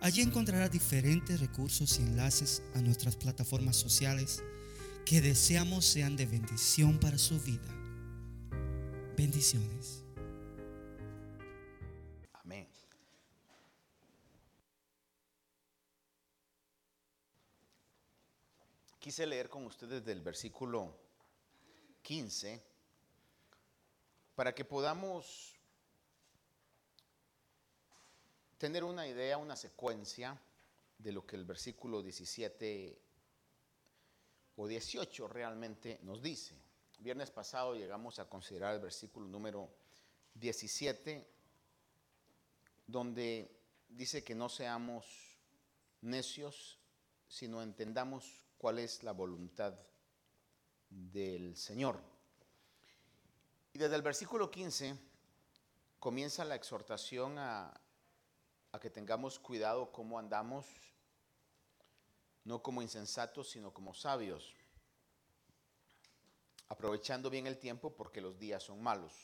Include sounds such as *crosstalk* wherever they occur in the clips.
Allí encontrará diferentes recursos y enlaces a nuestras plataformas sociales que deseamos sean de bendición para su vida. Bendiciones. Amén. Quise leer con ustedes del versículo 15 para que podamos tener una idea, una secuencia de lo que el versículo 17 o 18 realmente nos dice. Viernes pasado llegamos a considerar el versículo número 17, donde dice que no seamos necios, sino entendamos cuál es la voluntad del Señor. Y desde el versículo 15 comienza la exhortación a a que tengamos cuidado cómo andamos, no como insensatos, sino como sabios, aprovechando bien el tiempo porque los días son malos.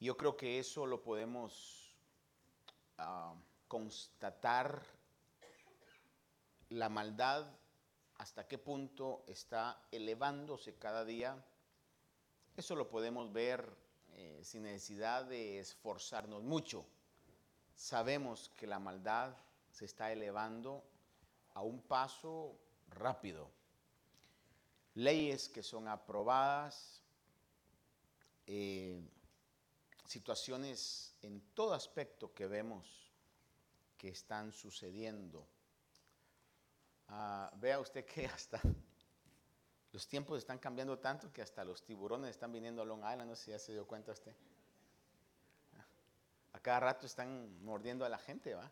Yo creo que eso lo podemos ah, constatar, la maldad, hasta qué punto está elevándose cada día. Eso lo podemos ver eh, sin necesidad de esforzarnos mucho sabemos que la maldad se está elevando a un paso rápido. Leyes que son aprobadas, eh, situaciones en todo aspecto que vemos que están sucediendo. Ah, vea usted que *laughs* hasta los tiempos están cambiando tanto que hasta los tiburones están viniendo a Long Island, no sé si ya se dio cuenta usted cada rato están mordiendo a la gente, ¿va?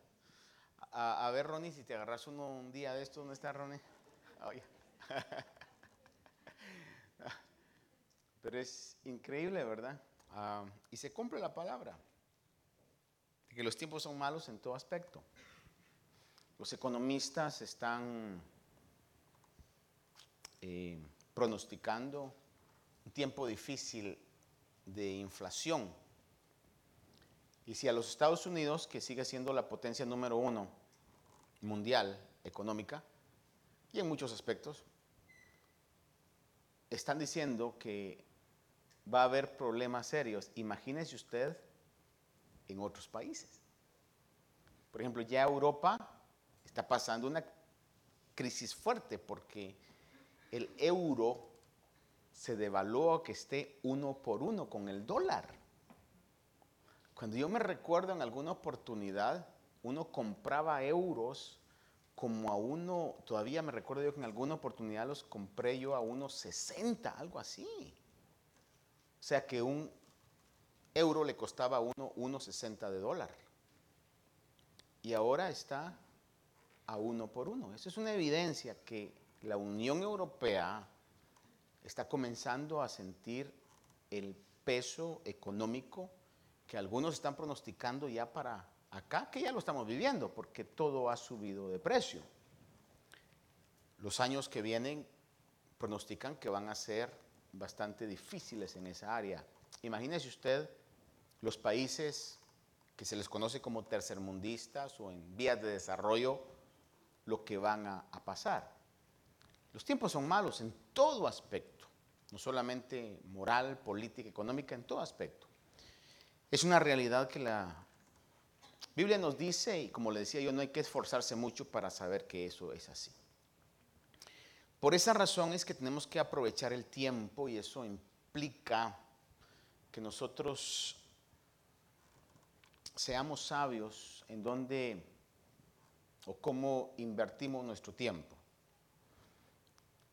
A, ver, Ronnie, si te agarras uno un día de esto, ¿dónde está Ronnie? *laughs* Pero es increíble, ¿verdad? Ah, y se cumple la palabra. Que los tiempos son malos en todo aspecto. Los economistas están eh, pronosticando un tiempo difícil de inflación y si a los Estados Unidos, que sigue siendo la potencia número uno mundial económica, y en muchos aspectos, están diciendo que va a haber problemas serios, imagínese usted en otros países. Por ejemplo, ya Europa está pasando una crisis fuerte porque el euro se devaluó que esté uno por uno con el dólar. Cuando yo me recuerdo en alguna oportunidad, uno compraba euros como a uno, todavía me recuerdo yo que en alguna oportunidad los compré yo a unos 60, algo así. O sea que un euro le costaba a uno 1,60 de dólar. Y ahora está a uno por uno. Eso es una evidencia que la Unión Europea está comenzando a sentir el peso económico que algunos están pronosticando ya para acá, que ya lo estamos viviendo, porque todo ha subido de precio. Los años que vienen pronostican que van a ser bastante difíciles en esa área. Imagínese usted los países que se les conoce como tercermundistas o en vías de desarrollo, lo que van a, pasar. Los tiempos son malos en todo aspecto, no solamente moral, política, económica, en todo aspecto. Es una realidad que la Biblia nos dice, y como le decía yo, no hay que esforzarse mucho para saber que eso es así. Por esa razón es que tenemos que aprovechar el tiempo y eso implica que nosotros seamos sabios en dónde o cómo invertimos nuestro tiempo.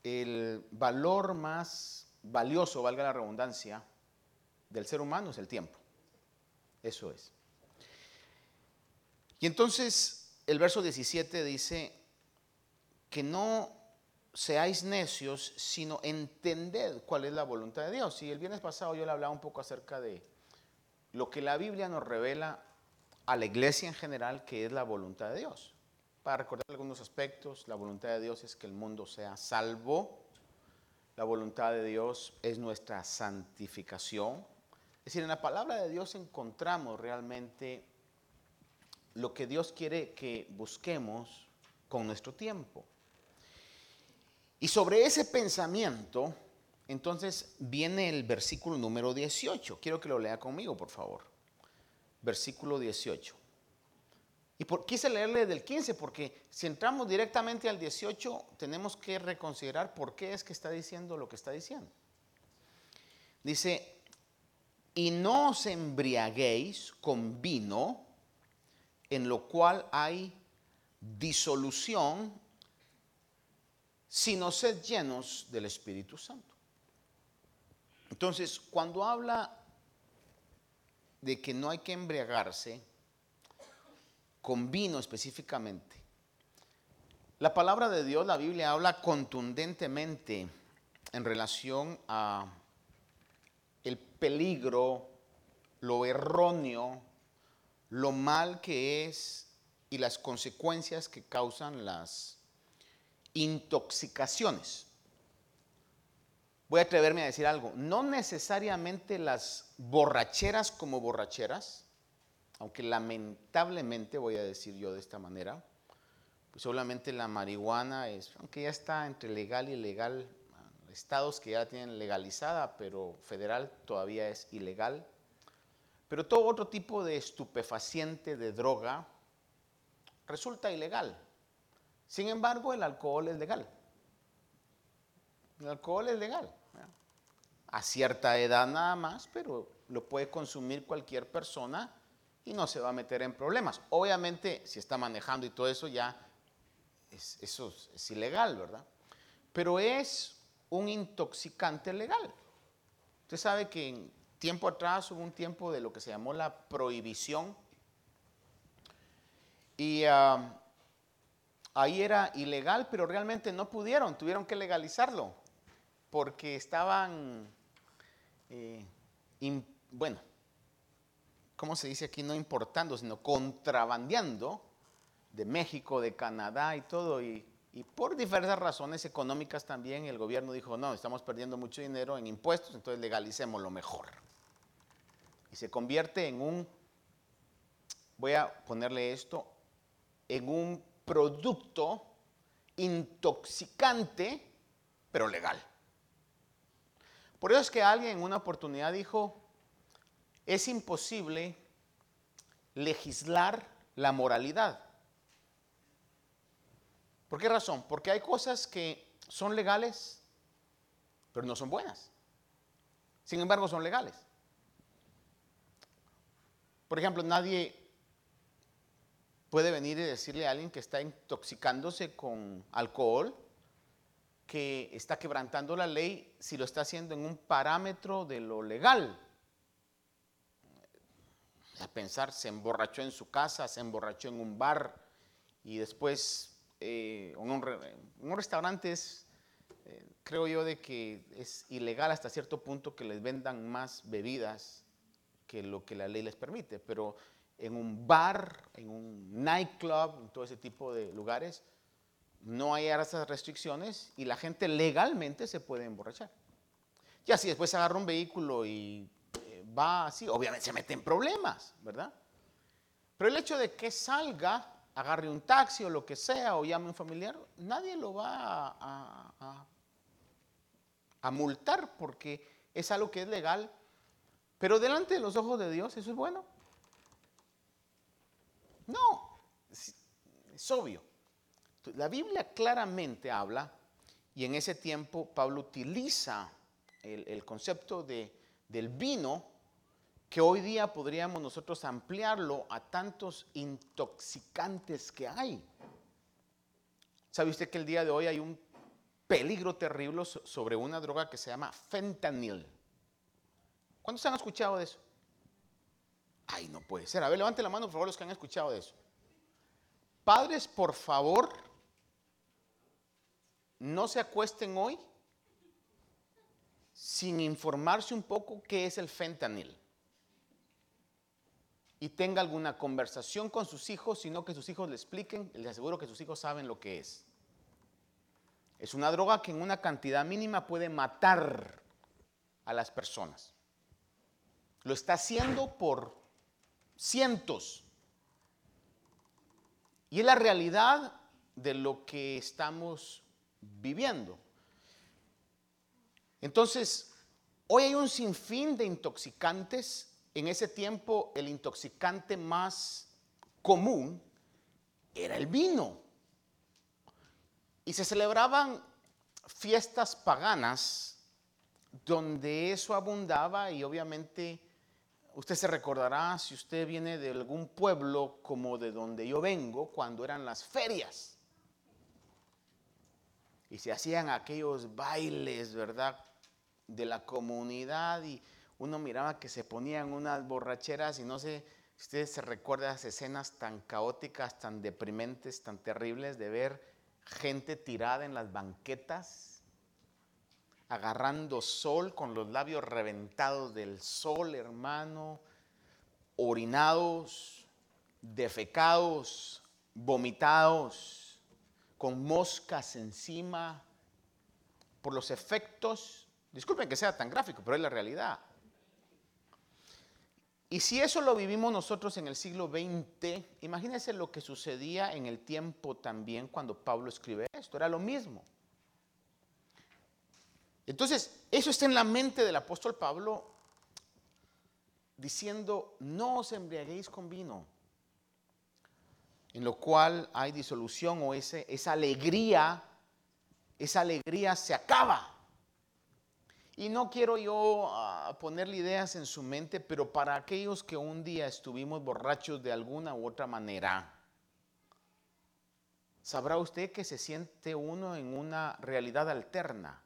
El valor más valioso, valga la redundancia, del ser humano es el tiempo. Eso es. Y entonces el verso 17 dice que no seáis necios, sino entended cuál es la voluntad de Dios. Y el viernes pasado yo le hablaba un poco acerca de lo que la Biblia nos revela a la iglesia en general, que es la voluntad de Dios. Para recordar algunos aspectos, la voluntad de Dios es que el mundo sea salvo, la voluntad de Dios es nuestra santificación. Es decir, en la palabra de Dios encontramos realmente lo que Dios quiere que busquemos con nuestro tiempo. Y sobre ese pensamiento, entonces viene el versículo número 18. Quiero que lo lea conmigo, por favor. Versículo 18. Y por, quise leerle del 15 porque si entramos directamente al 18 tenemos que reconsiderar por qué es que está diciendo lo que está diciendo. Dice, y no os embriaguéis con vino en lo cual hay disolución, sino sed llenos del Espíritu Santo. Entonces, cuando habla de que no hay que embriagarse con vino específicamente, la palabra de Dios, la Biblia habla contundentemente en relación a peligro, lo erróneo, lo mal que es y las consecuencias que causan las intoxicaciones. Voy a atreverme a decir algo, no necesariamente las borracheras como borracheras, aunque lamentablemente voy a decir yo de esta manera, pues solamente la marihuana es, aunque ya está entre legal y ilegal, estados que ya tienen legalizada, pero federal todavía es ilegal. Pero todo otro tipo de estupefaciente, de droga, resulta ilegal. Sin embargo, el alcohol es legal. El alcohol es legal. A cierta edad nada más, pero lo puede consumir cualquier persona y no se va a meter en problemas. Obviamente, si está manejando y todo eso, ya eso es ilegal, ¿verdad? Pero es un intoxicante legal. Usted sabe que en tiempo atrás hubo un tiempo de lo que se llamó la prohibición. Y ah, ahí era ilegal, pero realmente no pudieron, tuvieron que legalizarlo, porque estaban, eh, bueno, ¿cómo se dice aquí? No importando, sino contrabandeando de México, de Canadá y todo. Y y por diversas razones económicas también el gobierno dijo, no, estamos perdiendo mucho dinero en impuestos, entonces legalicemos lo mejor. Y se convierte en un, voy a ponerle esto, en un producto intoxicante, pero legal. Por eso es que alguien en una oportunidad dijo, es imposible legislar la moralidad. ¿Por qué razón? Porque hay cosas que son legales, pero no son buenas. Sin embargo, son legales. Por ejemplo, nadie puede venir y decirle a alguien que está intoxicándose con alcohol que está quebrantando la ley si lo está haciendo en un parámetro de lo legal. A pensar, se emborrachó en su casa, se emborrachó en un bar y después eh, un, un, restaurante es, eh, creo yo, de que es ilegal hasta cierto punto que les vendan más bebidas que lo que la ley les permite, pero en un bar, en un nightclub, en todo ese tipo de lugares, no hay esas restricciones y la gente legalmente se puede emborrachar. Ya si después agarra un vehículo y eh, va así, obviamente se mete en problemas, ¿verdad? Pero el hecho de que salga agarre un taxi o lo que sea o llame a un familiar, nadie lo va a, a, multar porque es algo que es legal. Pero delante de los ojos de Dios, ¿eso es bueno? No, es, obvio. La Biblia claramente habla, y en ese tiempo Pablo utiliza el, concepto de, del vino que hoy día podríamos nosotros ampliarlo a tantos intoxicantes que hay. ¿Sabe usted que el día de hoy hay un peligro terrible sobre una droga que se llama fentanil? ¿Cuántos han escuchado de eso? Ay, no puede ser. A ver, levante la mano, por favor, los que han escuchado de eso. Padres, por favor, no se acuesten hoy sin informarse un poco qué es el fentanil. Y tenga alguna conversación con sus hijos, sino que sus hijos le expliquen, les aseguro que sus hijos saben lo que es. Es una droga que en una cantidad mínima puede matar a las personas. Lo está haciendo por cientos. Y es la realidad de lo que estamos viviendo. Entonces, hoy hay un sinfín de intoxicantes. En ese tiempo el intoxicante más común era el vino. Y se celebraban fiestas paganas donde eso abundaba y obviamente usted se recordará si usted viene de algún pueblo como de donde yo vengo, cuando eran las ferias. Y se hacían aquellos bailes, ¿verdad? de la comunidad y uno miraba que se ponían unas borracheras y no sé, ustedes se recuerdan las escenas tan caóticas, tan deprimentes, tan terribles de ver gente tirada en las banquetas, agarrando sol con los labios reventados del sol, hermano, orinados, defecados, vomitados, con moscas encima, por los efectos Disculpen que sea tan gráfico, pero es la realidad. Y si eso lo vivimos nosotros en el siglo XX, imagínense lo que sucedía en el tiempo también cuando Pablo escribe esto, era lo mismo. Entonces, eso está en la mente del apóstol Pablo diciendo, no os embriaguéis con vino, en lo cual hay disolución o esa alegría, esa alegría se acaba. Y no quiero yo ah, ponerle ideas en su mente, pero para aquellos que un día estuvimos borrachos de alguna u otra manera, sabrá usted que se siente uno en una realidad alterna.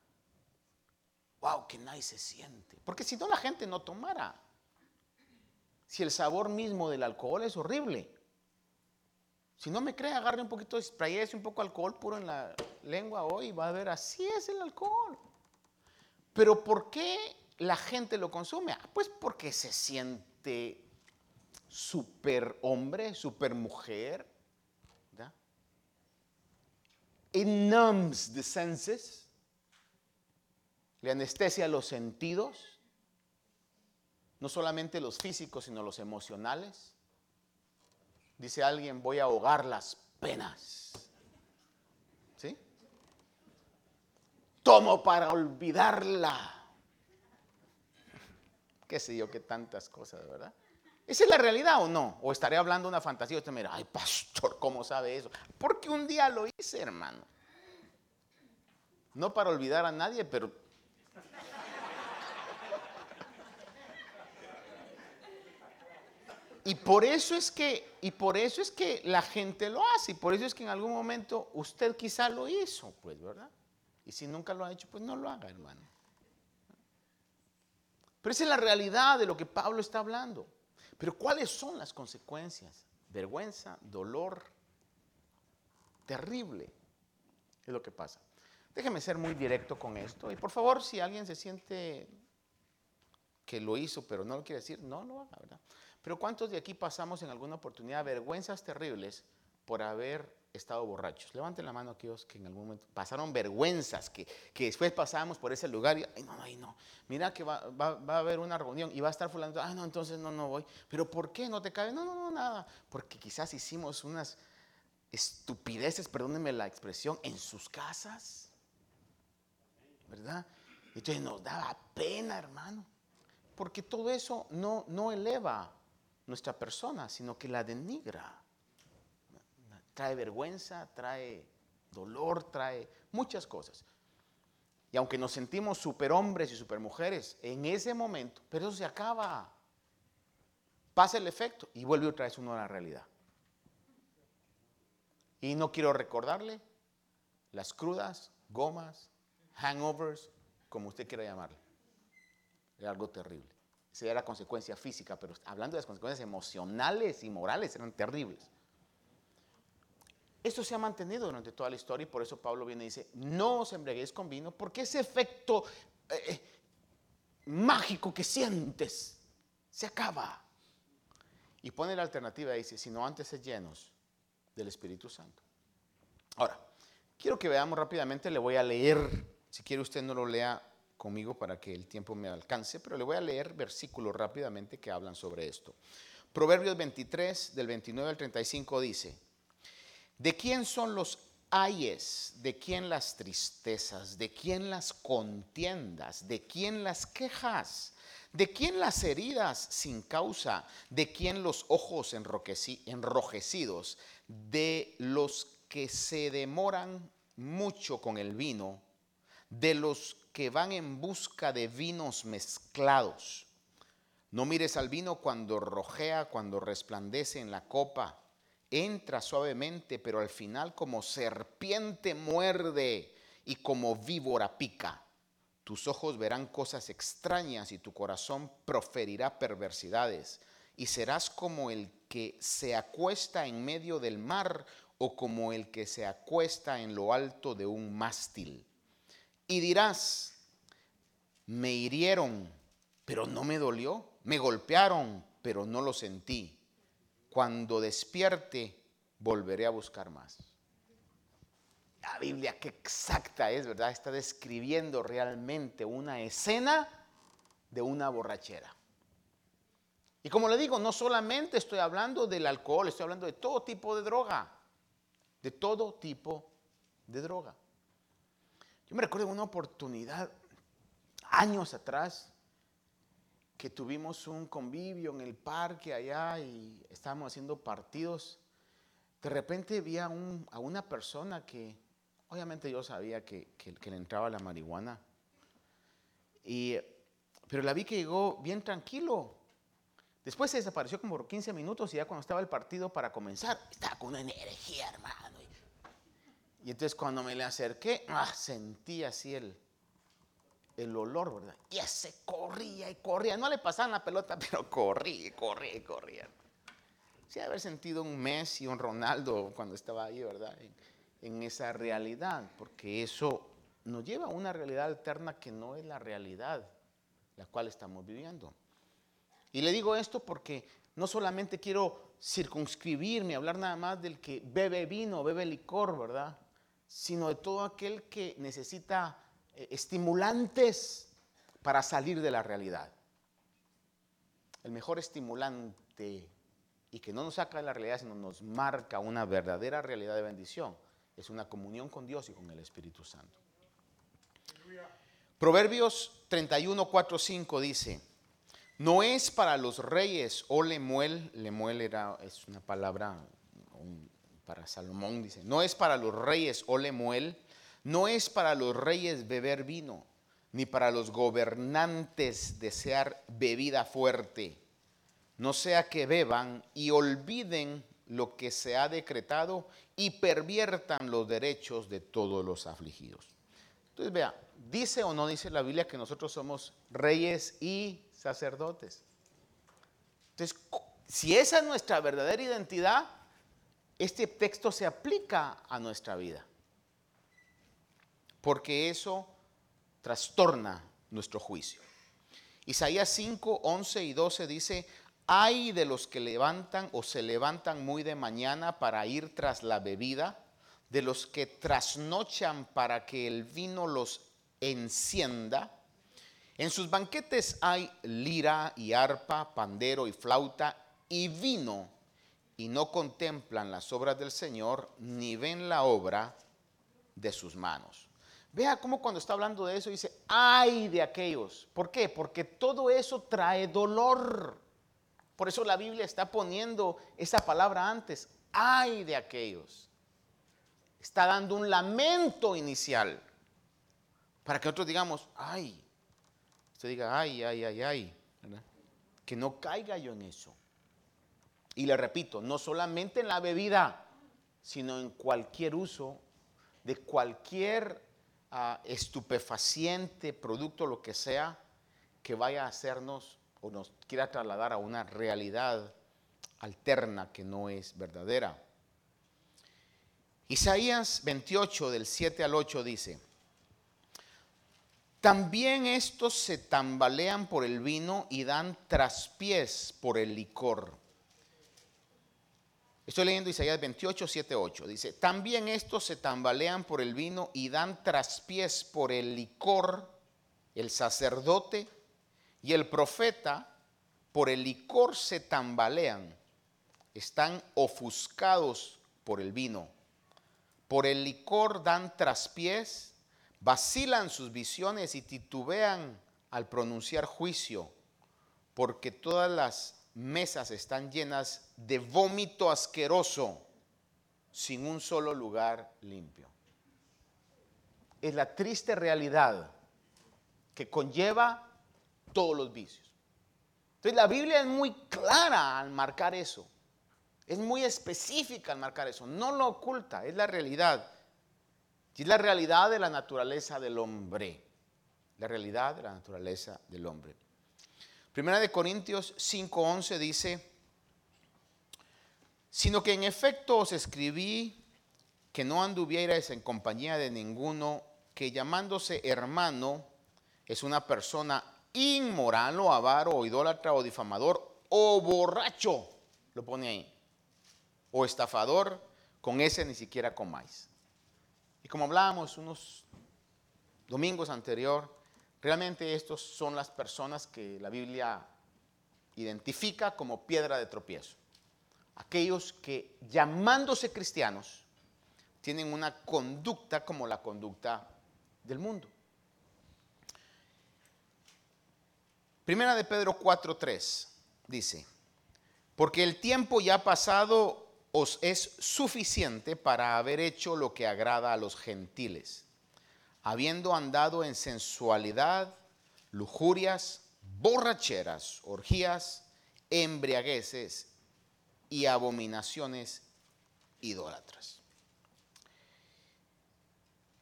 Wow, que nadie se siente. Porque si no la gente no tomara. Si el sabor mismo del alcohol es horrible. Si no me cree, agarre un poquito de spray, un poco de alcohol puro en la lengua hoy y va a ver, así es el alcohol. Pero ¿por qué la gente lo consume? Ah, pues porque se siente super hombre, super mujer. It numbs the senses. Le anestesia los sentidos. No solamente los físicos, sino los emocionales. Dice alguien, voy a ahogar las penas. ¿Sí? Tomo para olvidarla. Qué sé yo, qué tantas cosas, ¿verdad? ¿Esa es la realidad o no? ¿O estaré hablando una fantasía? Usted me dirá, ay, pastor, ¿cómo sabe eso? Porque un día lo hice, hermano. No para olvidar a nadie, pero... Y por eso es que, y por eso es que la gente lo hace, y por eso es que en algún momento usted quizá lo hizo, pues, ¿verdad? Y si nunca lo ha hecho, pues no lo haga, hermano. Pero esa es la realidad de lo que Pablo está hablando. Pero ¿cuáles son las consecuencias? Vergüenza, dolor, terrible. Es lo que pasa. Déjeme ser muy directo con esto. Y por favor, si alguien se siente que lo hizo, pero no lo quiere decir, no lo haga, ¿verdad? Pero ¿cuántos de aquí pasamos en alguna oportunidad vergüenzas terribles por haber estado borrachos. Levanten la mano aquellos que en algún momento pasaron vergüenzas, que, después pasamos por ese lugar y, ay, no, ay, no, mira que va, a haber una reunión y va a estar fulano, ay, no, entonces no, no voy. Pero ¿por qué no te cabe? No, no, no, nada. Porque quizás hicimos unas estupideces, perdónenme la expresión, en sus casas, ¿verdad? Entonces nos daba pena, hermano, porque todo eso no, no eleva nuestra persona, sino que la denigra trae vergüenza, trae dolor, trae muchas cosas. Y aunque nos sentimos superhombres y supermujeres en ese momento, pero eso se acaba. Pasa el efecto y vuelve otra vez uno a la realidad. Y no quiero recordarle las crudas, gomas, hangovers, como usted quiera llamarle. Era algo terrible. Esa era la consecuencia física, pero hablando de las consecuencias emocionales y morales eran terribles. Esto se ha mantenido durante toda la historia y por eso Pablo viene y dice, no os embriaguéis con vino, porque ese efecto eh, eh, mágico que sientes se acaba. Y pone la alternativa y dice, sino antes es llenos del Espíritu Santo. Ahora, quiero que veamos rápidamente, le voy a leer, si quiere usted no lo lea conmigo para que el tiempo me alcance, pero le voy a leer versículos rápidamente que hablan sobre esto. Proverbios 23, del 29 al 35 dice, ¿de quién son los ayes? ¿De quién las tristezas? ¿De quién las contiendas? ¿De quién las quejas? ¿De quién las heridas sin causa? ¿De quién los ojos enrojecidos? De los que se demoran mucho con el vino, de los que van en busca de vinos mezclados no mires al vino cuando rojea, cuando resplandece en la copa. Entra suavemente, pero al final como serpiente muerde y como víbora pica. Tus ojos verán cosas extrañas y tu corazón proferirá perversidades. Y serás como el que se acuesta en medio del mar o como el que se acuesta en lo alto de un mástil. Y dirás, me hirieron, pero no me dolió me golpearon, pero no lo sentí. Cuando despierte, volveré a buscar más. La Biblia, qué exacta es, ¿verdad? Está describiendo realmente una escena de una borrachera. Y como le digo, no solamente estoy hablando del alcohol, estoy hablando de todo tipo de droga. De todo tipo de droga. Yo me recuerdo una oportunidad años atrás que tuvimos un convivio en el parque allá y estábamos haciendo partidos, de repente vi a, una persona que, obviamente yo sabía que, que, le entraba la marihuana, y, pero la vi que llegó bien tranquilo. Después se desapareció como por 15 minutos y ya cuando estaba el partido para comenzar, estaba con una energía, hermano. Y, entonces cuando me le acerqué, ah, sentí así el, el olor, ¿verdad? Y ese corría y corría. No le pasaban la pelota, *laughs* pero corría y corría y corría. Sí, haber sentido un Messi un Ronaldo cuando estaba ahí, ¿verdad? En, esa realidad, porque eso nos lleva a una realidad alterna que no es la realidad la cual estamos viviendo. Y le digo esto porque no solamente quiero circunscribirme, hablar nada más del que bebe vino, bebe licor, ¿verdad? Sino de todo aquel que necesita estimulantes para salir de la realidad. El mejor estimulante y que no nos saca de la realidad, sino nos marca una verdadera realidad de bendición, es una comunión con Dios y con el Espíritu Santo. Proverbios 31, 4, 5 dice, no es para los reyes o lemuel, lemuel era, es una palabra para Salomón, dice, no es para los reyes o lemuel, no es para los reyes beber vino, ni para los gobernantes desear bebida fuerte. No sea que beban y olviden lo que se ha decretado y perviertan los derechos de todos los afligidos. Entonces, vea, dice o no dice la Biblia que nosotros somos reyes y sacerdotes. Entonces, si esa es nuestra verdadera identidad, este texto se aplica a nuestra vida porque eso trastorna nuestro juicio. Isaías 5, 11 y 12 dice, hay de los que levantan o se levantan muy de mañana para ir tras la bebida, de los que trasnochan para que el vino los encienda. En sus banquetes hay lira y arpa, pandero y flauta y vino, y no contemplan las obras del Señor, ni ven la obra de sus manos. Vea cómo cuando está hablando de eso dice, ay de aquellos. ¿Por qué? Porque todo eso trae dolor. Por eso la Biblia está poniendo esa palabra antes, ay de aquellos. Está dando un lamento inicial para que nosotros digamos, ay. Usted diga, ay, ay, ay, ay. Que no caiga yo en eso. Y le repito, no solamente en la bebida, sino en cualquier uso de cualquier estupefaciente, producto, lo que sea, que vaya a hacernos o nos quiera trasladar a una realidad alterna que no es verdadera. Isaías 28 del 7 al 8 dice, también estos se tambalean por el vino y dan traspiés por el licor. Estoy leyendo Isaías 28, 7, 8. Dice, también estos se tambalean por el vino y dan traspiés por el licor, el sacerdote y el profeta, por el licor se tambalean, están ofuscados por el vino. Por el licor dan traspiés vacilan sus visiones y titubean al pronunciar juicio, porque todas las mesas están llenas de vómito asqueroso, sin un solo lugar limpio. Es la triste realidad que conlleva todos los vicios. Entonces la Biblia es muy clara al marcar eso. Es muy específica al marcar eso. No lo oculta, es la realidad. Y es la realidad de la naturaleza del hombre. La realidad de la naturaleza del hombre. Primera de Corintios 5:11 dice, sino que en efecto os escribí que no anduvierais en compañía de ninguno que llamándose hermano es una persona inmoral o avaro o idólatra o difamador o borracho, lo pone ahí, o estafador, con ese ni siquiera comáis. Y como hablábamos unos domingos anterior, realmente estos son las personas que la Biblia identifica como piedra de tropiezo. Aquellos que llamándose cristianos tienen una conducta como la conducta del mundo. Primera de Pedro 4:3 dice, porque el tiempo ya pasado os es suficiente para haber hecho lo que agrada a los gentiles, habiendo andado en sensualidad, lujurias, borracheras, orgías, embriagueces y abominaciones idólatras.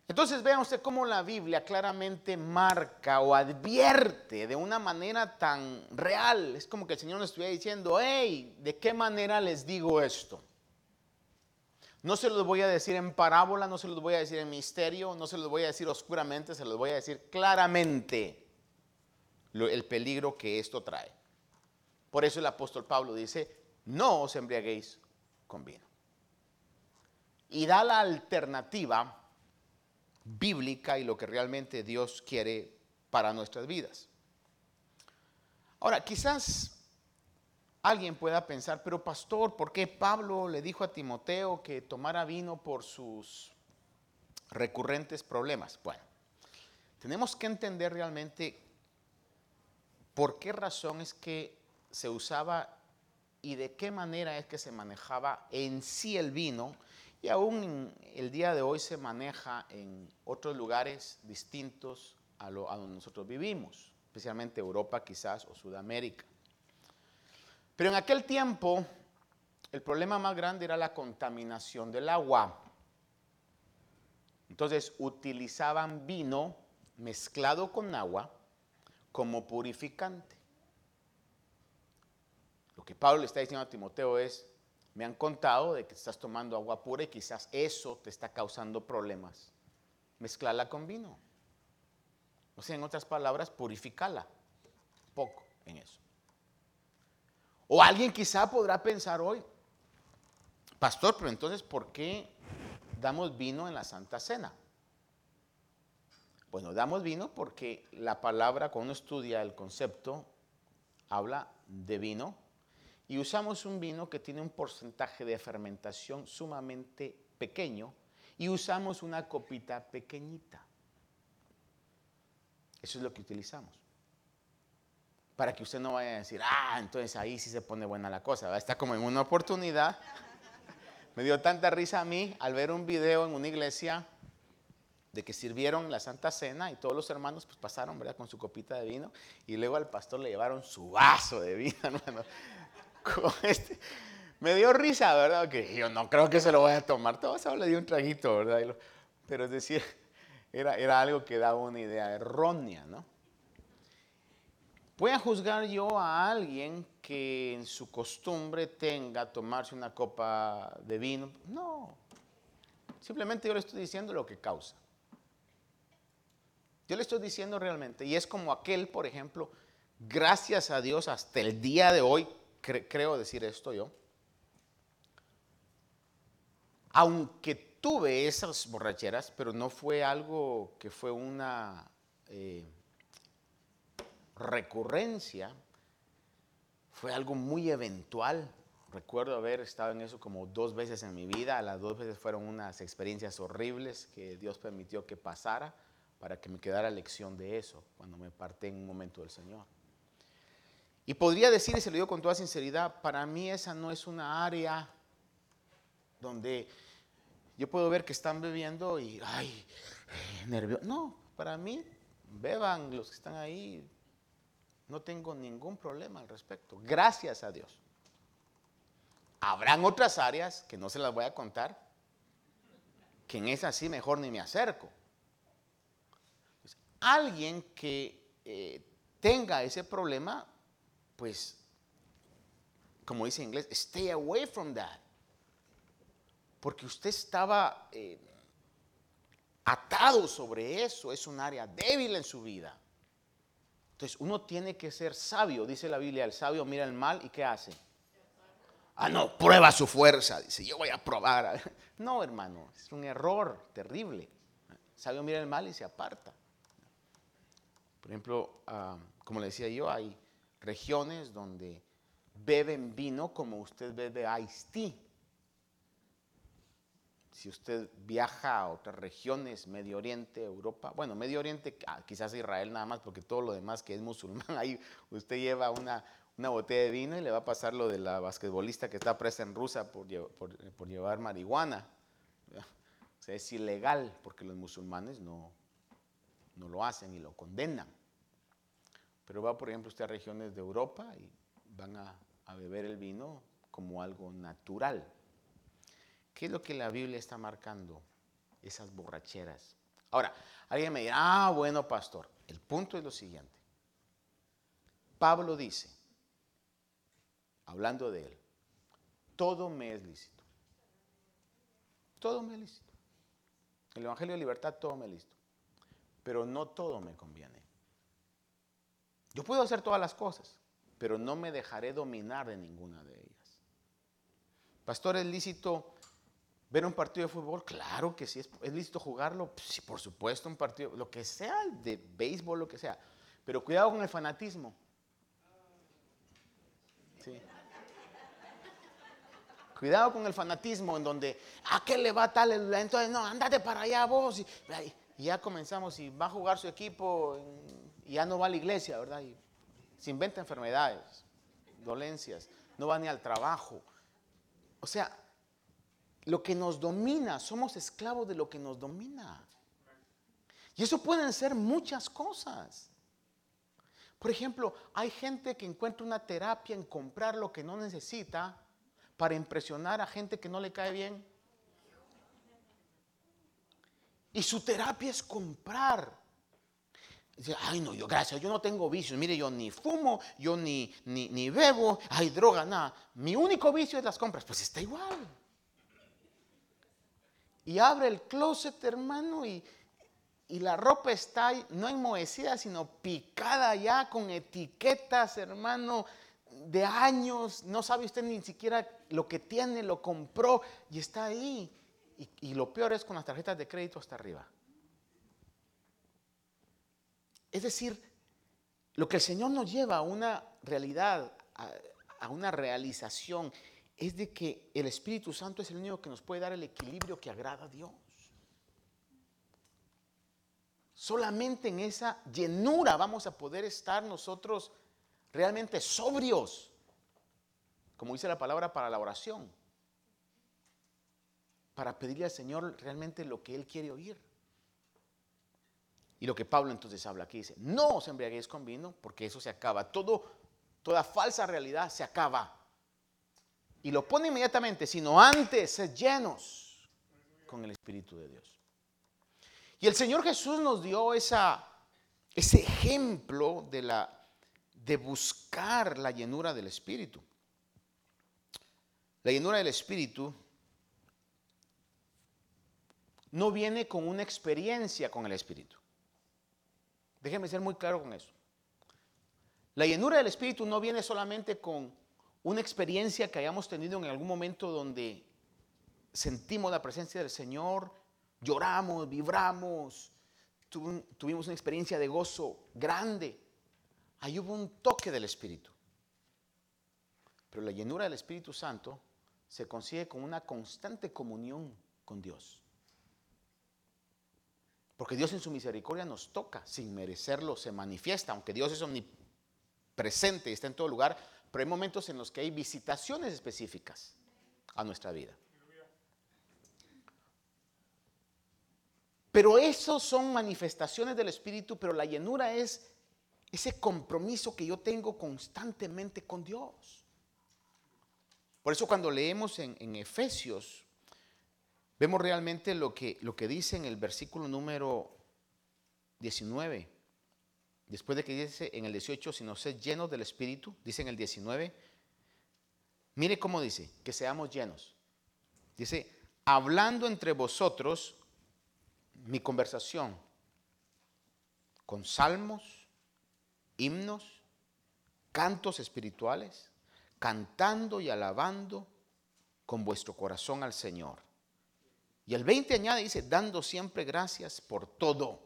Entonces vean usted cómo la Biblia claramente marca o advierte de una manera tan real. Es como que el Señor nos estuviera diciendo, hey, ¿de qué manera les digo esto? No se los voy a decir en parábola, no se los voy a decir en misterio, no se los voy a decir oscuramente, se los voy a decir claramente el peligro que esto trae. Por eso el apóstol Pablo dice, no os embriaguéis con vino. Y da la alternativa bíblica y lo que realmente Dios quiere para nuestras vidas. Ahora, quizás Alguien pueda pensar, pero pastor, ¿por qué Pablo le dijo a Timoteo que tomara vino por sus recurrentes problemas? Bueno, tenemos que entender realmente por qué razón es que se usaba y de qué manera es que se manejaba en sí el vino y aún el día de hoy se maneja en otros lugares distintos a, lo, donde nosotros vivimos, especialmente Europa quizás o Sudamérica. Pero en aquel tiempo el problema más grande era la contaminación del agua. Entonces utilizaban vino mezclado con agua como purificante. Lo que Pablo le está diciendo a Timoteo es, me han contado de que estás tomando agua pura y quizás eso te está causando problemas. Mezclala con vino. O sea, en otras palabras, purificala. Poco en eso. O alguien quizá podrá pensar hoy, pastor, pero entonces, ¿por qué damos vino en la Santa Cena? Bueno, damos vino porque la palabra, cuando uno estudia el concepto, habla de vino y usamos un vino que tiene un porcentaje de fermentación sumamente pequeño y usamos una copita pequeñita. Eso es lo que utilizamos para que usted no vaya a decir, ah, entonces ahí sí se pone buena la cosa. Está como en una oportunidad. Me dio tanta risa a mí al ver un video en una iglesia de que sirvieron la Santa Cena y todos los hermanos pues pasaron, ¿verdad? Con su copita de vino y luego al pastor le llevaron su vaso de vino, *laughs* hermano. Este, me dio risa, ¿verdad? Que yo no creo que se lo vaya a tomar. Todo eso le dio un traguito, ¿verdad? Pero es decir, era, era algo que daba una idea errónea, ¿no? ¿Voy a juzgar yo a alguien que en su costumbre tenga tomarse una copa de vino? No. Simplemente yo le estoy diciendo lo que causa. Yo le estoy diciendo realmente, y es como aquel, por ejemplo, gracias a Dios hasta el día de hoy, creo decir esto yo, aunque tuve esas borracheras, pero no fue algo que fue una eh, recurrencia, fue algo muy eventual. Recuerdo haber estado en eso como dos veces en mi vida, las dos veces fueron unas experiencias horribles que Dios permitió que pasara para que me quedara lección de eso cuando me parté en un momento del Señor. Y podría decir, y se lo digo con toda sinceridad, para mí esa no es una área donde yo puedo ver que están bebiendo y, ay, nervioso. No, para mí, beban los que están ahí. No tengo ningún problema al respecto. Gracias a Dios. Habrán otras áreas que no se las voy a contar, que en esa sí mejor ni me acerco. Alguien que eh, tenga ese problema, pues, como dice en inglés, stay away from that porque usted estaba eh, atado sobre eso, es un área débil en su vida. Entonces uno tiene que ser sabio, dice la Biblia, el sabio mira el mal y ¿qué hace? Ah, no, prueba su fuerza, dice, yo voy a probar. *laughs* No, hermano, es un error terrible. El sabio mira el mal y se aparta. Por ejemplo, ah, como le decía yo, hay regiones donde beben vino como usted bebe iced tea. Si usted viaja a otras regiones, Medio Oriente, Europa, bueno, Medio Oriente, ah, quizás Israel nada más, porque todo lo demás que es musulmán, *laughs* ahí usted lleva una, botella de vino y le va a pasar lo de la basquetbolista que está presa en Rusia por, llevar marihuana. O sea, es ilegal porque los musulmanes no, no lo hacen y lo condenan. Pero va, por ejemplo, usted a regiones de Europa y van a beber el vino como algo natural. ¿Qué es lo que la Biblia está marcando? Esas borracheras. Ahora, alguien me dirá, ah, bueno, pastor, el punto es lo siguiente. Pablo dice, hablando de él, todo me es lícito. Todo me es lícito. El Evangelio de Libertad, todo me es lícito. Pero no todo me conviene. Yo puedo hacer todas las cosas, pero no me dejaré dominar de ninguna de ellas. Pastor, es lícito ¿Ver un partido de fútbol? Claro que sí. ¿Es, ¿es lícito jugarlo? Sí, por supuesto, un partido, lo que sea, de béisbol, lo que sea. Pero cuidado con el fanatismo. Cuidado con el fanatismo en donde, ¿a qué le va tal? Entonces, no, andate para allá vos. Y, ya comenzamos y va a jugar su equipo y ya no va a la iglesia, ¿verdad? Y se inventa enfermedades, dolencias, no va ni al trabajo. O sea, lo que nos domina, somos esclavos de lo que nos domina. Y eso pueden ser muchas cosas. Por ejemplo, hay gente que encuentra una terapia en comprar lo que no necesita para impresionar a gente que no le cae bien. Y su terapia es comprar. Dice, ay no, yo gracias, yo no tengo vicios. Mire, yo ni fumo, yo ni, ni, ni bebo, hay droga, nada. Mi único vicio es las compras. Pues está igual y abre el closet, hermano, y, la ropa está no enmohecida, sino picada ya con etiquetas, hermano, de años. No sabe usted ni siquiera lo que tiene, lo compró y está ahí. Y, lo peor es con las tarjetas de crédito hasta arriba. Es decir, lo que el Señor nos lleva a una realidad, a una realización, es de que el Espíritu Santo es el único que nos puede dar el equilibrio que agrada a Dios. Solamente en esa llenura vamos a poder estar nosotros realmente sobrios, como dice la palabra para la oración, para pedirle al Señor realmente lo que Él quiere oír. Y lo que Pablo entonces habla aquí dice, no os embriaguéis con vino, porque eso se acaba. Todo, toda falsa realidad se acaba. Y lo pone inmediatamente, sino antes, sed llenos con el Espíritu de Dios. Y el Señor Jesús nos dio esa, ese ejemplo de, la, de buscar la llenura del Espíritu. La llenura del Espíritu no viene con una experiencia con el Espíritu. Déjenme ser muy claro con eso. La llenura del Espíritu no viene solamente con una experiencia que hayamos tenido en algún momento donde sentimos la presencia del Señor, lloramos, vibramos, tuvimos una experiencia de gozo grande. Ahí hubo un toque del Espíritu. Pero la llenura del Espíritu Santo se consigue con una constante comunión con Dios. Porque Dios en su misericordia nos toca, sin merecerlo, se manifiesta, aunque Dios es omnipresente y está en todo lugar, pero hay momentos en los que hay visitaciones específicas a nuestra vida. Pero esos son manifestaciones del Espíritu, pero la llenura es ese compromiso que yo tengo constantemente con Dios. Por eso cuando leemos en, Efesios Vemos realmente lo que, lo que dice en el versículo número 19. Después de que dice en el 18, si no sé, llenos del Espíritu, dice en el 19. Mire cómo dice, que seamos llenos. Dice, hablando entre vosotros mi conversación con salmos, himnos, cantos espirituales, cantando y alabando con vuestro corazón al Señor y el 20 añade, dice, dando siempre gracias por todo.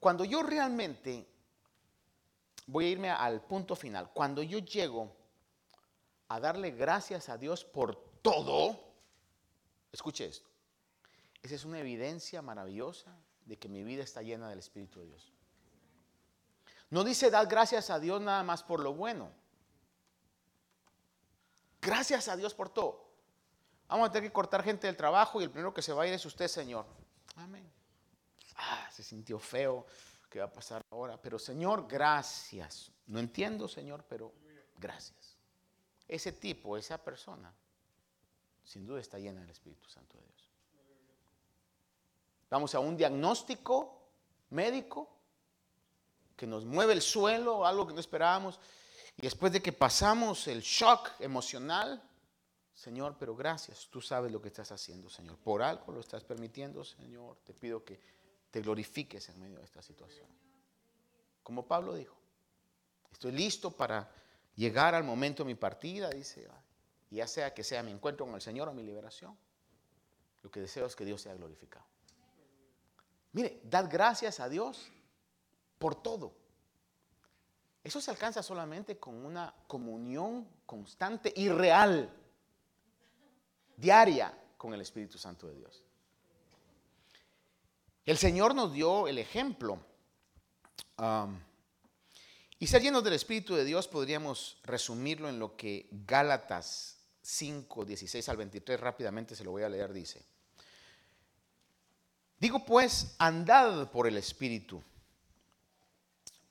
Cuando yo realmente, voy a irme al punto final, cuando yo llego a darle gracias a Dios por todo, escuche esto, esa es una evidencia maravillosa de que mi vida está llena del Espíritu de Dios. No dice dar gracias a Dios nada más por lo bueno. Gracias a Dios por todo. Vamos a tener que cortar gente del trabajo y el primero que se va a ir es usted, Señor. Amén. Ah, se sintió feo. ¿Qué va a pasar ahora? Pero Señor, gracias. No entiendo, Señor, pero gracias. Ese tipo, esa persona, sin duda está llena del Espíritu Santo de Dios. Vamos a un diagnóstico médico que nos mueve el suelo, algo que no esperábamos. Y después de que pasamos el shock emocional, Señor, pero gracias, tú sabes lo que estás haciendo, Señor. Por algo lo estás permitiendo, Señor. Te pido que te glorifiques en medio de esta situación. Como Pablo dijo, estoy listo para llegar al momento de mi partida, dice, ya sea que sea mi encuentro con el Señor o mi liberación. Lo que deseo es que Dios sea glorificado. Mire, dad gracias a Dios por todo. Eso se alcanza solamente con una comunión constante y real diaria con el Espíritu Santo de Dios. El Señor nos dio el ejemplo. y ser llenos del Espíritu de Dios podríamos resumirlo en lo que Gálatas 5, 16 al 23, rápidamente se lo voy a leer, dice. Digo pues, andad por el Espíritu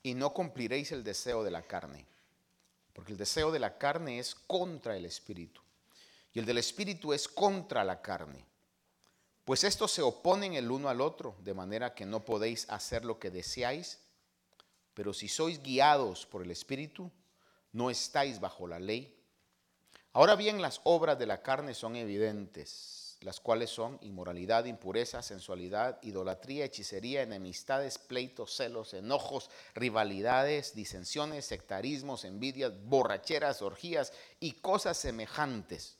y no cumpliréis el deseo de la carne, porque el deseo de la carne es contra el Espíritu y el del Espíritu es contra la carne. Pues estos se oponen el uno al otro, de manera que no podéis hacer lo que deseáis. Pero si sois guiados por el Espíritu, no estáis bajo la ley. Ahora bien, las obras de la carne son evidentes, las cuales son inmoralidad, impureza, sensualidad, idolatría, hechicería, enemistades, pleitos, celos, enojos, rivalidades, disensiones, sectarismos, envidias, borracheras, orgías y cosas semejantes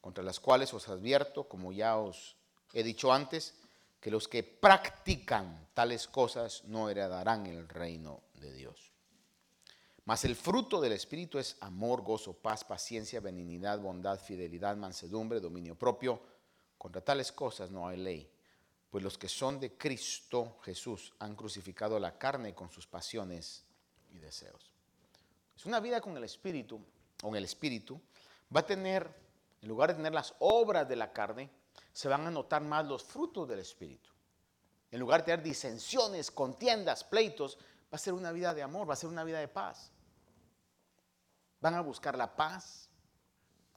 contra las cuales os advierto, como ya os he dicho antes, que los que practican tales cosas no heredarán el reino de Dios. Mas el fruto del Espíritu es amor, gozo, paz, paciencia, benignidad, bondad, fidelidad, mansedumbre, dominio propio. Contra tales cosas no hay ley, pues los que son de Cristo Jesús han crucificado la carne con sus pasiones y deseos. Es una vida con el Espíritu, con el Espíritu, va a tener en lugar de tener las obras de la carne, se van a notar más los frutos del Espíritu. En lugar de tener disensiones, contiendas, pleitos, va a ser una vida de amor, va a ser una vida de paz. Van a buscar la paz,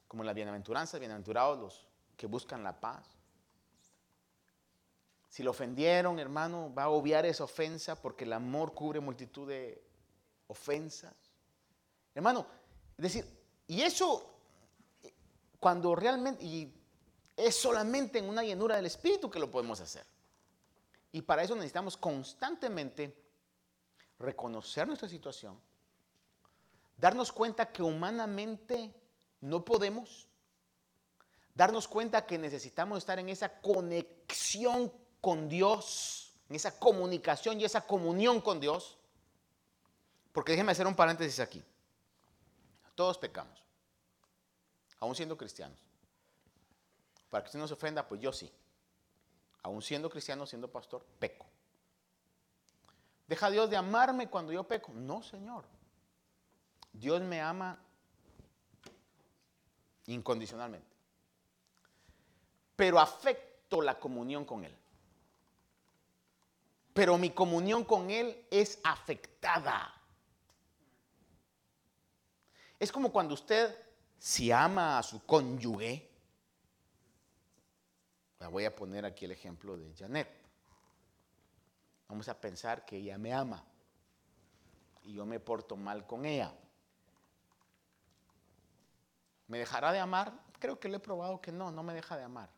como la bienaventuranza, bienaventurados los que buscan la paz. Si lo ofendieron, hermano, va a obviar esa ofensa porque el amor cubre multitud de ofensas. Hermano, es decir, y eso cuando realmente, Es solamente en una llenura del Espíritu que lo podemos hacer. Y para eso necesitamos constantemente reconocer nuestra situación, darnos cuenta que humanamente no podemos, darnos cuenta que necesitamos estar en esa conexión con Dios, en esa comunicación y esa comunión con Dios. Porque déjenme hacer un paréntesis aquí. Todos pecamos, aún siendo cristianos. Para que usted no se ofenda, pues yo sí. Aún siendo cristiano, siendo pastor, peco. ¿Deja Dios de amarme cuando yo peco? No, Señor. Dios me ama incondicionalmente. Pero afecto la comunión con Él. Pero mi comunión con Él es afectada. Es como cuando usted, si ama a su cónyuge, la voy a poner aquí el ejemplo de Janet. Vamos a pensar que ella me ama y yo me porto mal con ella. ¿Me dejará de amar? Creo que le he probado que no, no me deja de amar.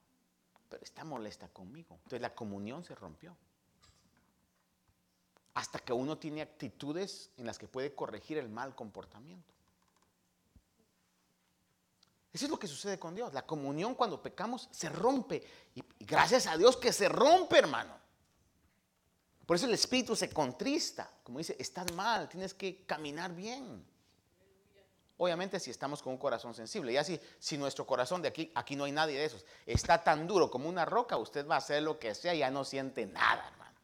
Pero está molesta conmigo. Entonces la comunión se rompió. Hasta que uno tiene actitudes en las que puede corregir el mal comportamiento. Eso es lo que sucede con Dios. La comunión cuando pecamos se rompe. Y gracias a Dios que se rompe, hermano. Por eso el espíritu se contrista. Como dice, estás mal, tienes que caminar bien. Obviamente si estamos con un corazón sensible. Ya si, si nuestro corazón de aquí, aquí no hay nadie de esos, está tan duro como una roca, usted va a hacer lo que sea y ya no siente nada, hermano.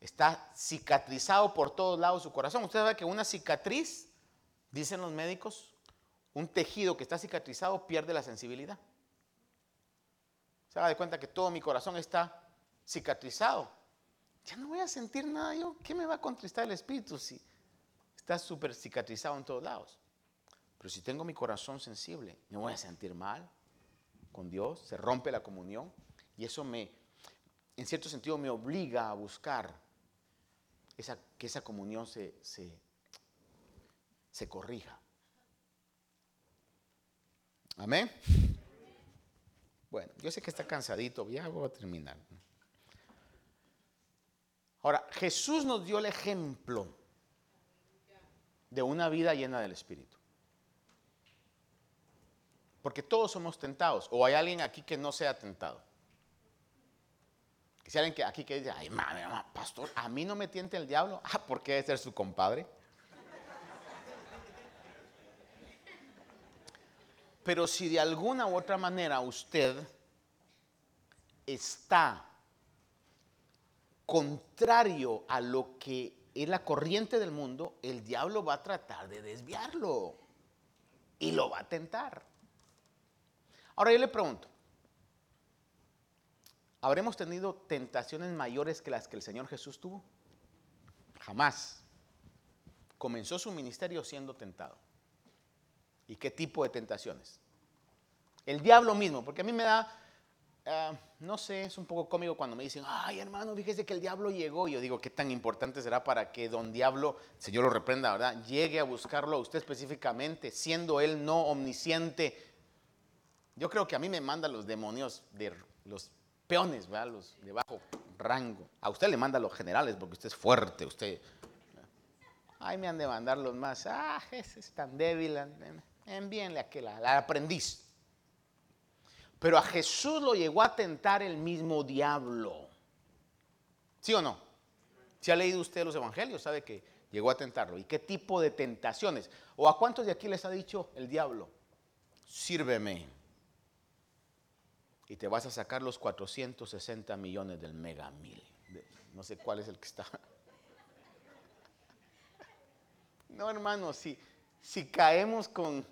Está cicatrizado por todos lados su corazón. Usted sabe que una cicatriz, dicen los médicos, un tejido que está cicatrizado pierde la sensibilidad. Se da cuenta que todo mi corazón está cicatrizado. Ya no voy a sentir nada yo. ¿Qué me va a contristar el espíritu si está súper cicatrizado en todos lados? Pero si tengo mi corazón sensible, me voy a sentir mal con Dios, se rompe la comunión y eso me, en cierto sentido, me obliga a buscar que esa comunión se, se corrija. Amén. Bueno, yo sé que está cansadito, ya voy a terminar. Ahora, Jesús nos dio el ejemplo de una vida llena del Espíritu. Porque todos somos tentados. O hay alguien aquí que no sea tentado. Si alguien que aquí que dice, ay, madre, pastor, a mí no me tiente el diablo. Ah, ¿por qué debe ser su compadre? Pero si de alguna u otra manera usted está contrario a lo que es la corriente del mundo, el diablo va a tratar de desviarlo y lo va a tentar. Ahora yo le pregunto, ¿habremos tenido tentaciones mayores que las que el Señor Jesús tuvo? Jamás. Comenzó su ministerio siendo tentado. ¿Y qué tipo de tentaciones? El diablo mismo, porque a mí me da, ah, no sé, es un poco cómico cuando me dicen, ay hermano, fíjese que el diablo llegó. Y yo digo, ¿qué tan importante será para que don diablo, Señor lo reprenda, ¿verdad? Llegue a buscarlo a usted específicamente, siendo él no omnisciente. Yo creo que a mí me mandan los demonios de los peones, ¿verdad? Los de bajo rango. A usted le manda los generales porque usted es fuerte, usted... Ay, me han de mandar los más, ah, ese es tan débil envíenle a aquel, al aprendiz. Pero a Jesús lo llegó a tentar el mismo diablo. ¿Sí o no? Si ha leído usted los evangelios, sabe que llegó a tentarlo. ¿Y qué tipo de tentaciones? ¿O a cuántos de aquí les ha dicho el diablo? Sírveme. Y te vas a sacar los 460 millones del mega mil. No sé cuál es el que está. *laughs* No, hermano, si, si caemos con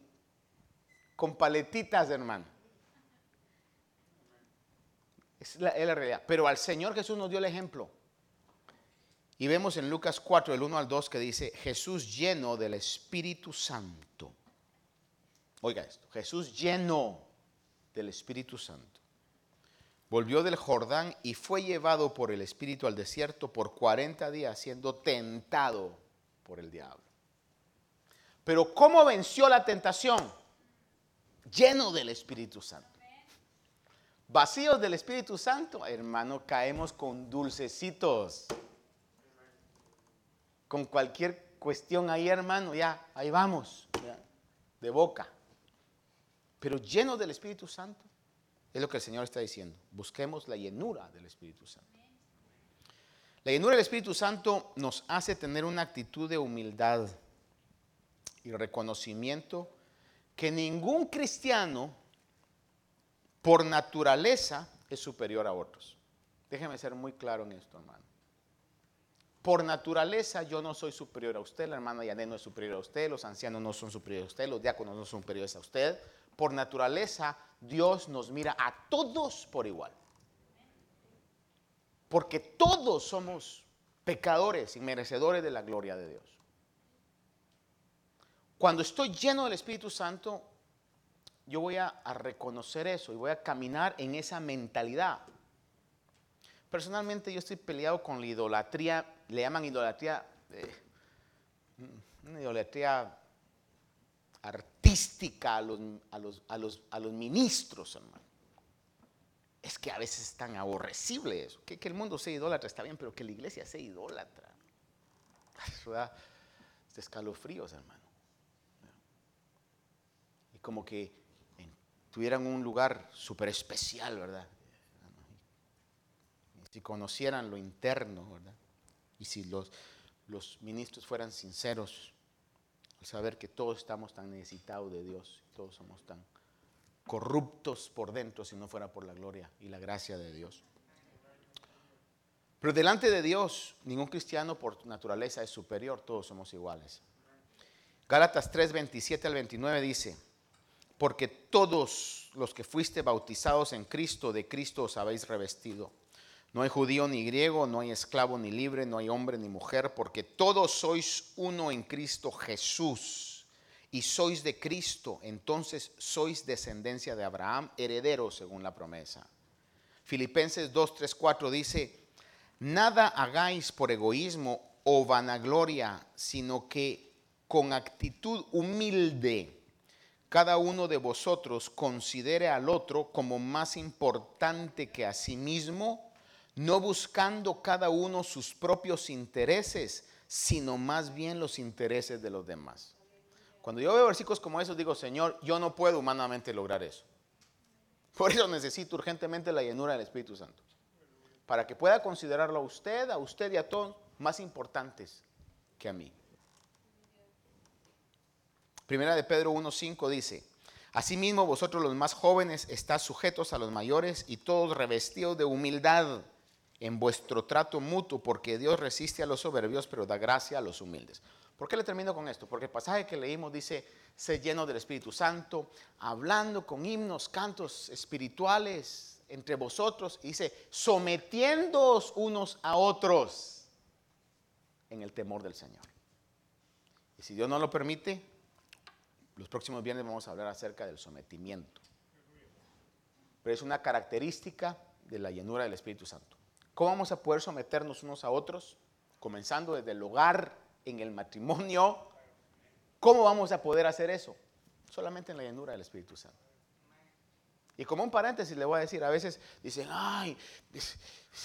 con paletitas, hermano. Es la, realidad. Pero al Señor Jesús nos dio el ejemplo. Y vemos en Lucas 4, del 1 al 2, que dice, Jesús lleno del Espíritu Santo. Oiga esto, Jesús lleno del Espíritu Santo. Volvió del Jordán y fue llevado por el Espíritu al desierto por 40 días, siendo tentado por el diablo. Pero ¿cómo venció la tentación? Lleno del Espíritu Santo. vacíos del Espíritu Santo, hermano, caemos con dulcecitos. Con cualquier cuestión ahí, hermano, ya, ahí vamos, de boca. Pero llenos del Espíritu Santo, es lo que el Señor está diciendo. Busquemos la llenura del Espíritu Santo. La llenura del Espíritu Santo nos hace tener una actitud de humildad y reconocimiento que ningún cristiano por naturaleza es superior a otros. Déjeme ser muy claro en esto, hermano. Por naturaleza yo no soy superior a usted, la hermana Yané no es superior a usted, los ancianos no son superiores a usted, los diáconos no son superiores a usted. Por naturaleza Dios nos mira a todos por igual. Porque todos somos pecadores y merecedores de la gloria de Dios. Cuando estoy lleno del Espíritu Santo, yo voy a, reconocer eso y voy a caminar en esa mentalidad. Personalmente yo estoy peleado con la idolatría, le llaman idolatría, eh, una idolatría artística a los, a los, ministros, hermano. Es que a veces es tan aborrecible eso. Que, que el mundo sea idólatra está bien, pero que la iglesia sea idólatra. Eso da escalofríos, hermano. Como que tuvieran un lugar súper especial, ¿verdad? Si conocieran lo interno, ¿verdad? Y si los, los ministros fueran sinceros al saber que todos estamos tan necesitados de Dios, todos somos tan corruptos por dentro si no fuera por la gloria y la gracia de Dios. Pero delante de Dios, ningún cristiano por naturaleza es superior, todos somos iguales. Gálatas 3, 27 al 29 dice, porque todos los que fuiste bautizados en Cristo, de Cristo os habéis revestido. No hay judío ni griego, no hay esclavo ni libre, no hay hombre ni mujer, porque todos sois uno en Cristo Jesús. Y sois de Cristo, entonces sois descendencia de Abraham, heredero según la promesa. Filipenses 2, 3, 4 dice, nada hagáis por egoísmo o vanagloria, sino que con actitud humilde cada uno de vosotros considere al otro como más importante que a sí mismo, no buscando cada uno sus propios intereses, sino más bien los intereses de los demás. Cuando yo veo versículos como esos, digo, Señor, yo no puedo humanamente lograr eso. Por eso necesito urgentemente la llenura del Espíritu Santo. Para que pueda considerarlo a usted, a usted y a todos más importantes que a mí. Primera de Pedro 1.5 dice, Asimismo vosotros los más jóvenes estáis sujetos a los mayores y todos revestidos de humildad en vuestro trato mutuo, porque Dios resiste a los soberbios, pero da gracia a los humildes. ¿Por qué le termino con esto? Porque el pasaje que leímos dice, sé lleno del Espíritu Santo, hablando con himnos, cantos espirituales entre vosotros, y dice, sometiéndoos unos a otros en el temor del Señor. Y si Dios no lo permite, los próximos viernes vamos a hablar acerca del sometimiento. Pero es una característica de la llenura del Espíritu Santo. ¿Cómo vamos a poder someternos unos a otros? Comenzando desde el hogar, en el matrimonio. ¿Cómo vamos a poder hacer eso? Solamente en la llenura del Espíritu Santo. Y como un paréntesis le voy a decir, a veces dicen, ay,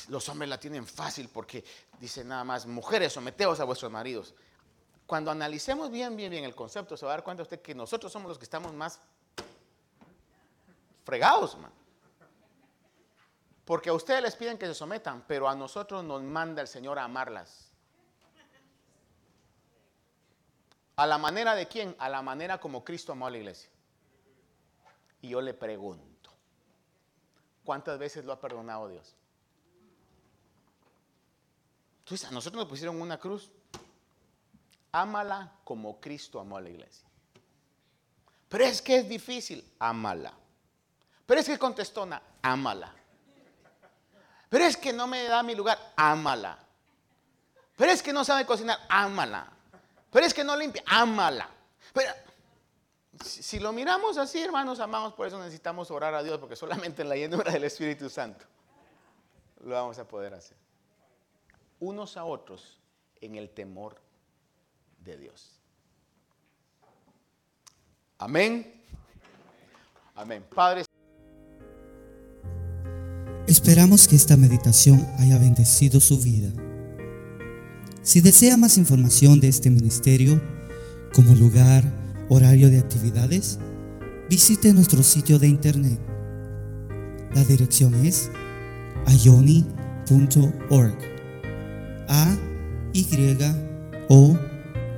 los hombres la tienen fácil porque dicen nada más, mujeres, someteos a vuestros maridos. Cuando analicemos bien, bien, bien el concepto, se va a dar cuenta usted que nosotros somos los que estamos más fregados, man. Porque a ustedes les piden que se sometan, pero a nosotros nos manda el Señor a amarlas. ¿A la manera de quién? A la manera como Cristo amó a la iglesia. Y yo le pregunto, ¿cuántas veces lo ha perdonado Dios? Entonces, a nosotros nos pusieron una cruz Ámala como Cristo amó a la iglesia. Pero es que es difícil, ámala. Pero es que contestona, ámala. Pero es que no me da mi lugar, ámala. Pero es que no sabe cocinar, ámala. Pero es que no limpia, ámala. Pero si lo miramos así, hermanos, amamos, por eso necesitamos orar a Dios, porque solamente en la llenura del Espíritu Santo lo vamos a poder hacer. Unos a otros en el temor de Dios. Amén. Amén. Padre. Esperamos que esta meditación haya bendecido su vida. Si desea más información de este ministerio, como lugar, horario de actividades, visite nuestro sitio de internet. La dirección es ayoni.org. A Y O